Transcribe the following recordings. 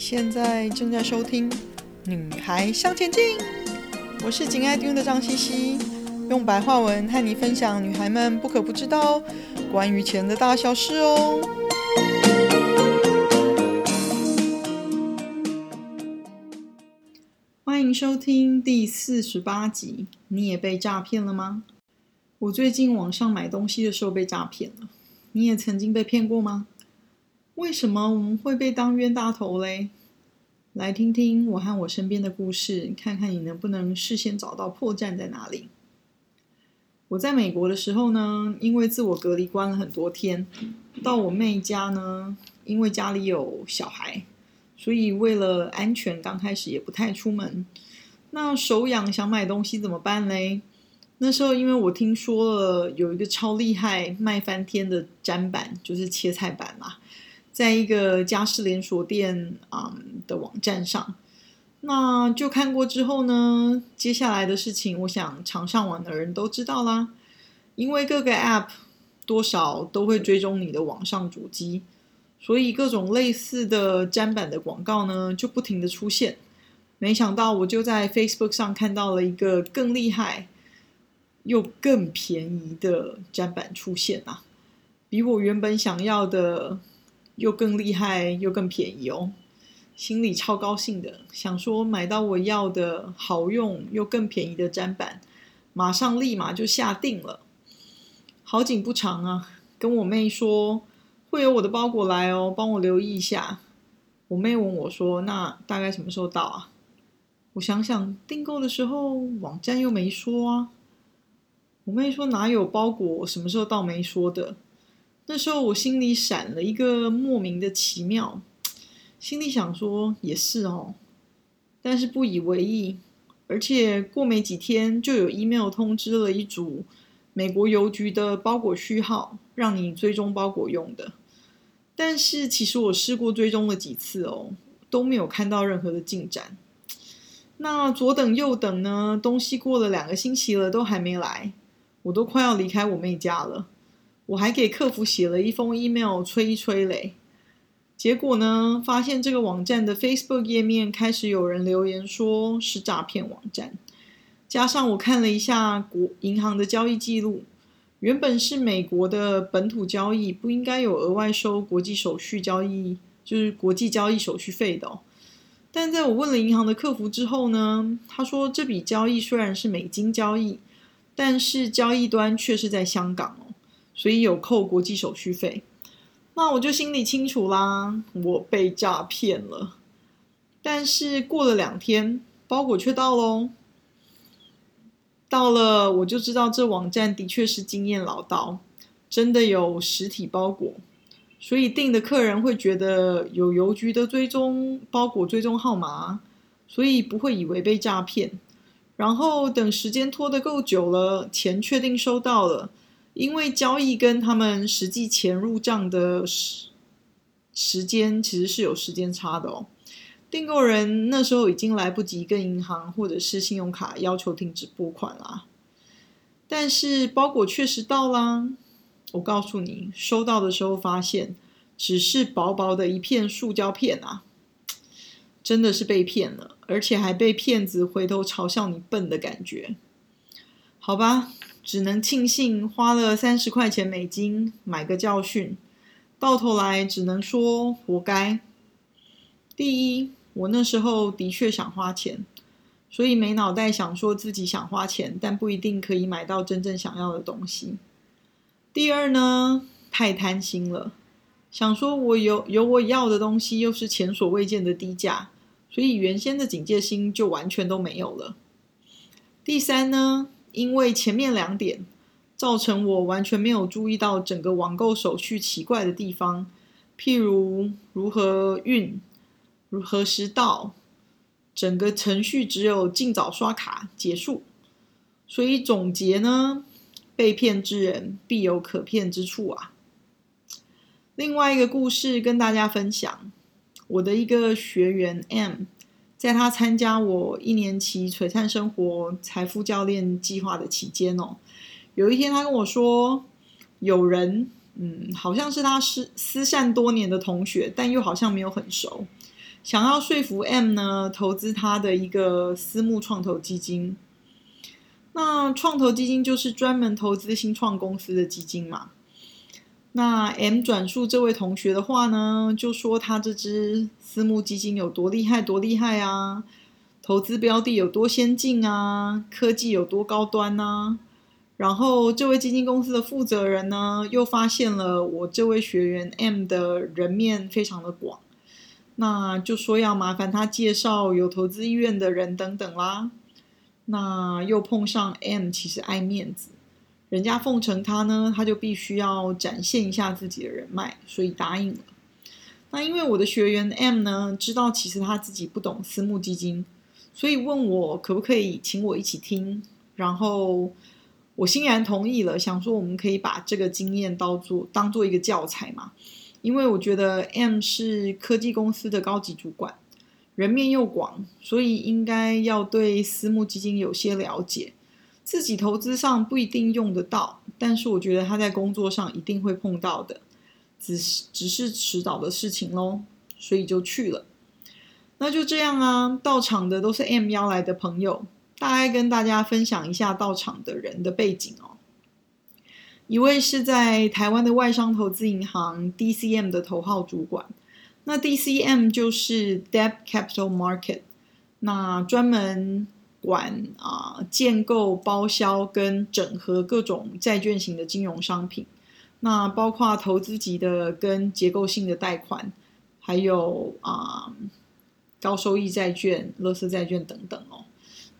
现在正在收听《女孩向前进》，我是紧爱听的张茜茜，用白话文和你分享女孩们不可不知道关于钱的大小事哦。欢迎收听第四十八集。你也被诈骗了吗？我最近网上买东西的时候被诈骗了，你也曾经被骗过吗？为什么我们会被当冤大头嘞？来听听我和我身边的故事，看看你能不能事先找到破绽在哪里。我在美国的时候呢，因为自我隔离关了很多天，到我妹家呢，因为家里有小孩，所以为了安全，刚开始也不太出门。那手痒想买东西怎么办嘞？那时候因为我听说了有一个超厉害卖翻天的砧板，就是切菜板嘛。在一个家饰连锁店啊、的网站上，那就看过之后呢，接下来的事情，我想常上网的人都知道啦。因为各个 App 多少都会追踪你的网上主机，所以各种类似的粘板的广告呢，就不停的出现。没想到我就在 Facebook 上看到了一个更厉害又更便宜的砧板出现啊，比我原本想要的。又更厉害又更便宜哦，心里超高兴的，想说买到我要的好用又更便宜的砧板，马上立马就下定了。好景不长啊，跟我妹说会有我的包裹来哦，帮我留意一下。我妹问我说：“那大概什么时候到啊？”我想想，订购的时候网站又没说啊。我妹说：“哪有包裹什么时候到没说的？”那时候我心里闪了一个莫名的奇妙，心里想说也是哦，但是不以为意。而且过没几天就有 email 通知了一组美国邮局的包裹序号，让你追踪包裹用的。但是其实我试过追踪了几次哦，都没有看到任何的进展。那左等右等呢，东西过了两个星期了都还没来，我都快要离开我妹家了。我还给客服写了一封 email 催一催嘞，结果呢，发现这个网站的 Facebook 页面开始有人留言说是诈骗网站，加上我看了一下国银行的交易记录，原本是美国的本土交易，不应该有额外收国际手续交易，就是国际交易手续费的。但在我问了银行的客服之后呢，他说这笔交易虽然是美金交易，但是交易端却是在香港哦。所以有扣国际手续费，那我就心里清楚啦，我被诈骗了。但是过了两天，包裹却到喽。到了，我就知道这网站的确是经验老道，真的有实体包裹，所以订的客人会觉得有邮局的追踪包裹追踪号码，所以不会以为被诈骗。然后等时间拖得够久了，钱确定收到了。因为交易跟他们实际钱入账的时时间其实是有时间差的哦，订购人那时候已经来不及跟银行或者是信用卡要求停止拨款啦，但是包裹确实到啦。我告诉你，收到的时候发现只是薄薄的一片塑胶片啊，真的是被骗了，而且还被骗子回头嘲笑你笨的感觉，好吧。只能庆幸花了三十块钱美金买个教训，到头来只能说活该。第一，我那时候的确想花钱，所以没脑袋想说自己想花钱，但不一定可以买到真正想要的东西。第二呢，太贪心了，想说我有有我要的东西，又是前所未见的低价，所以原先的警戒心就完全都没有了。第三呢，因为前面两点，造成我完全没有注意到整个网购手续奇怪的地方，譬如如何运、如何时到，整个程序只有尽早刷卡结束。所以总结呢，被骗之人必有可骗之处啊。另外一个故事跟大家分享，我的一个学员 M。在他参加我一年期璀璨生活财富教练计划的期间哦，有一天他跟我说，有人，嗯，好像是他是失散多年的同学，但又好像没有很熟，想要说服 M 呢投资他的一个私募创投基金。那创投基金就是专门投资新创公司的基金嘛。那 M 转述这位同学的话呢，就说他这支私募基金有多厉害，多厉害啊！投资标的有多先进啊？科技有多高端啊？然后这位基金公司的负责人呢，又发现了我这位学员 M 的人面非常的广，那就说要麻烦他介绍有投资意愿的人等等啦。那又碰上 M 其实爱面子，人家奉承他呢，他就必须要展现一下自己的人脉，所以答应了。那因为我的学员 M 呢，知道其实他自己不懂私募基金，所以问我可不可以请我一起听，然后。我欣然同意了，想说我们可以把这个经验当做当做一个教材嘛，因为我觉得 M 是科技公司的高级主管，人面又广，所以应该要对私募基金有些了解。自己投资上不一定用得到，但是我觉得他在工作上一定会碰到的，只是只是迟早的事情喽，所以就去了。那就这样啊，到场的都是 M 邀来的朋友。大概跟大家分享一下到场的人的背景哦。一位是在台湾的外商投资银行 DCM 的头号主管，那 DCM 就是 Debt Capital Market，那专门管啊建构、包销跟整合各种债券型的金融商品，那包括投资级的跟结构性的贷款，还有啊高收益债券、垃圾债券等等哦。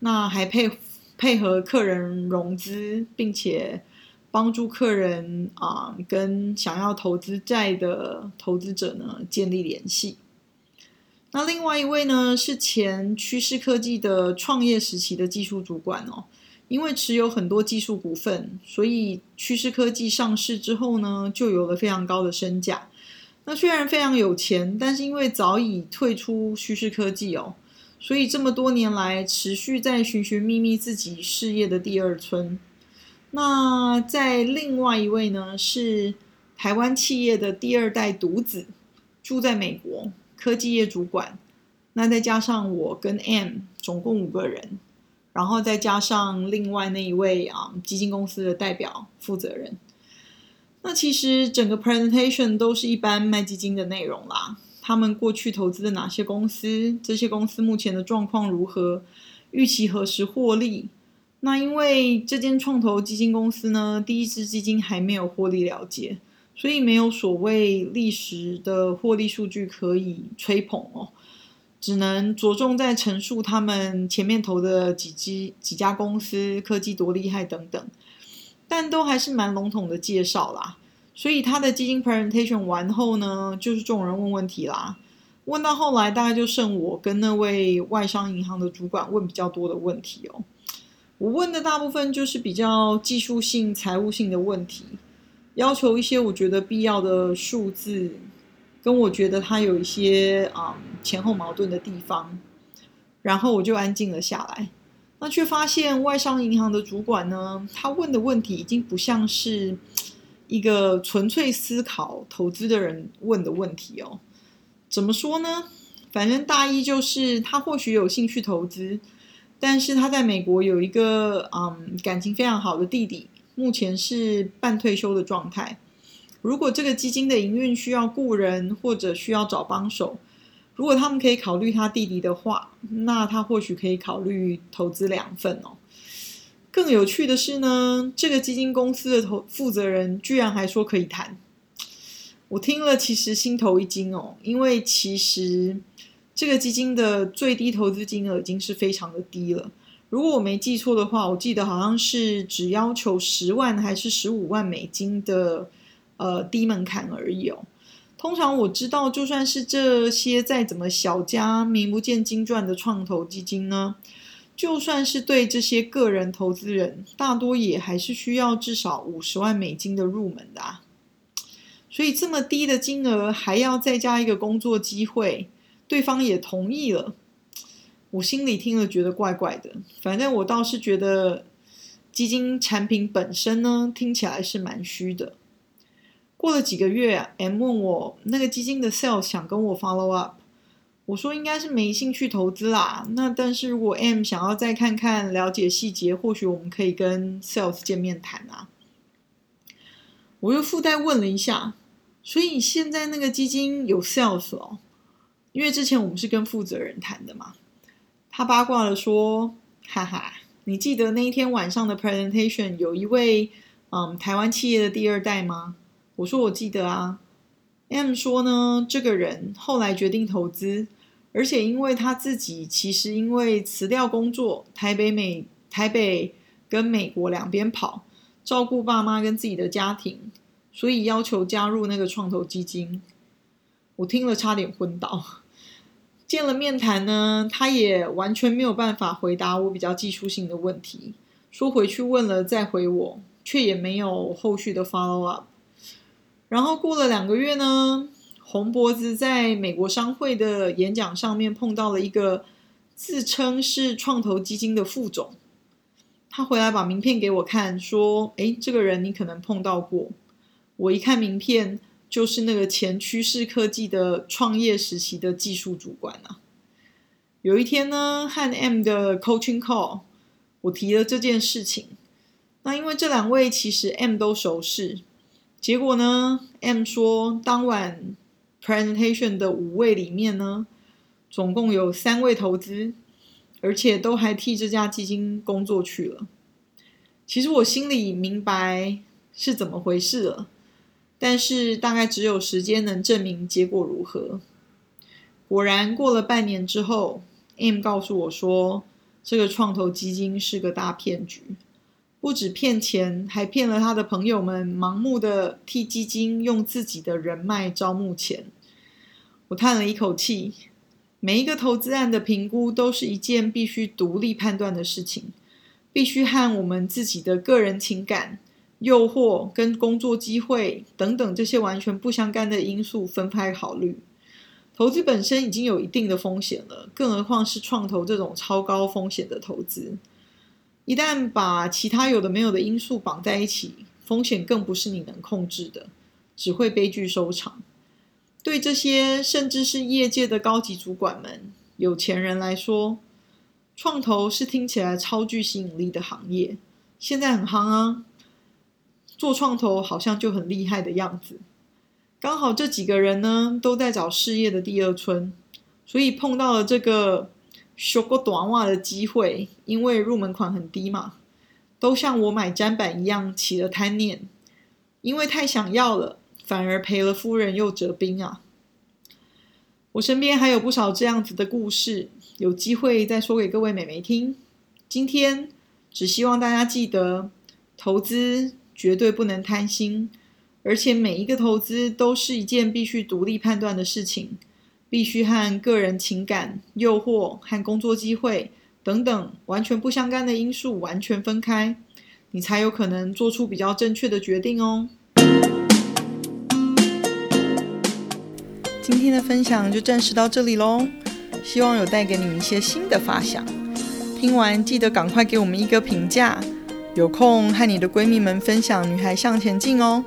那还配配合客人融资，并且帮助客人啊跟想要投资债的投资者呢建立联系。那另外一位呢是前趋势科技的创业时期的技术主管哦，因为持有很多技术股份，所以趋势科技上市之后呢就有了非常高的身价。那虽然非常有钱，但是因为早已退出趋势科技哦。所以这么多年来，持续在寻寻觅觅自己事业的第二春。那在另外一位呢，是台湾企业的第二代独子，住在美国，科技业主管。那再加上我跟 M，总共五个人，然后再加上另外那一位啊，基金公司的代表负责人。那其实整个 presentation 都是一般卖基金的内容啦。他们过去投资的哪些公司？这些公司目前的状况如何？预期何时获利？那因为这间创投基金公司呢，第一支基金还没有获利了结，所以没有所谓历史的获利数据可以吹捧哦，只能着重在陈述他们前面投的几支几家公司科技多厉害等等，但都还是蛮笼统的介绍啦。所以他的基金 presentation 完后呢，就是众人问问题啦。问到后来，大概就剩我跟那位外商银行的主管问比较多的问题哦。我问的大部分就是比较技术性、财务性的问题，要求一些我觉得必要的数字，跟我觉得他有一些啊、嗯、前后矛盾的地方。然后我就安静了下来，那却发现外商银行的主管呢，他问的问题已经不像是。一个纯粹思考投资的人问的问题哦，怎么说呢？反正大意就是他或许有兴趣投资，但是他在美国有一个嗯感情非常好的弟弟，目前是半退休的状态。如果这个基金的营运需要雇人或者需要找帮手，如果他们可以考虑他弟弟的话，那他或许可以考虑投资两份哦。更有趣的是呢，这个基金公司的投负责人居然还说可以谈。我听了其实心头一惊哦，因为其实这个基金的最低投资金额已经是非常的低了。如果我没记错的话，我记得好像是只要求十万还是十五万美金的呃低门槛而已哦。通常我知道，就算是这些再怎么小家、名不见经传的创投基金呢。就算是对这些个人投资人，大多也还是需要至少五十万美金的入门的啊。所以这么低的金额还要再加一个工作机会，对方也同意了。我心里听了觉得怪怪的。反正我倒是觉得基金产品本身呢，听起来是蛮虚的。过了几个月，M 问我那个基金的 sales 想跟我 follow up。我说应该是没兴趣投资啦。那但是如果 M 想要再看看、了解细节，或许我们可以跟 Sales 见面谈啊。我又附带问了一下，所以现在那个基金有 Sales 哦？因为之前我们是跟负责人谈的嘛。他八卦了说：“哈哈，你记得那一天晚上的 presentation 有一位嗯台湾企业的第二代吗？”我说：“我记得啊。”M 说呢，这个人后来决定投资。而且因为他自己其实因为辞掉工作，台北美台北跟美国两边跑，照顾爸妈跟自己的家庭，所以要求加入那个创投基金。我听了差点昏倒。见了面谈呢，他也完全没有办法回答我比较技术性的问题，说回去问了再回我，却也没有后续的 follow up。然后过了两个月呢。红脖子在美国商会的演讲上面碰到了一个自称是创投基金的副总，他回来把名片给我看，说：“诶，这个人你可能碰到过。”我一看名片，就是那个前趋势科技的创业时期的技术主管啊。有一天呢，和 M 的 coaching call，我提了这件事情。那因为这两位其实 M 都熟识，结果呢，M 说当晚。Presentation 的五位里面呢，总共有三位投资，而且都还替这家基金工作去了。其实我心里明白是怎么回事了，但是大概只有时间能证明结果如何。果然过了半年之后，M 告诉我说，这个创投基金是个大骗局。不止骗钱，还骗了他的朋友们，盲目的替基金用自己的人脉招募钱。我叹了一口气，每一个投资案的评估都是一件必须独立判断的事情，必须和我们自己的个人情感、诱惑跟工作机会等等这些完全不相干的因素分开考虑。投资本身已经有一定的风险了，更何况是创投这种超高风险的投资。一旦把其他有的没有的因素绑在一起，风险更不是你能控制的，只会悲剧收场。对这些甚至是业界的高级主管们、有钱人来说，创投是听起来超具吸引力的行业，现在很夯啊，做创投好像就很厉害的样子。刚好这几个人呢，都在找事业的第二春，所以碰到了这个。修过短袜的机会，因为入门款很低嘛，都像我买砧板一样起了贪念，因为太想要了，反而赔了夫人又折兵啊！我身边还有不少这样子的故事，有机会再说给各位美眉听。今天只希望大家记得，投资绝对不能贪心，而且每一个投资都是一件必须独立判断的事情。必须和个人情感、诱惑和工作机会等等完全不相干的因素完全分开，你才有可能做出比较正确的决定哦。今天的分享就暂时到这里喽，希望有带给你们一些新的发想。听完记得赶快给我们一个评价，有空和你的闺蜜们分享《女孩向前进》哦。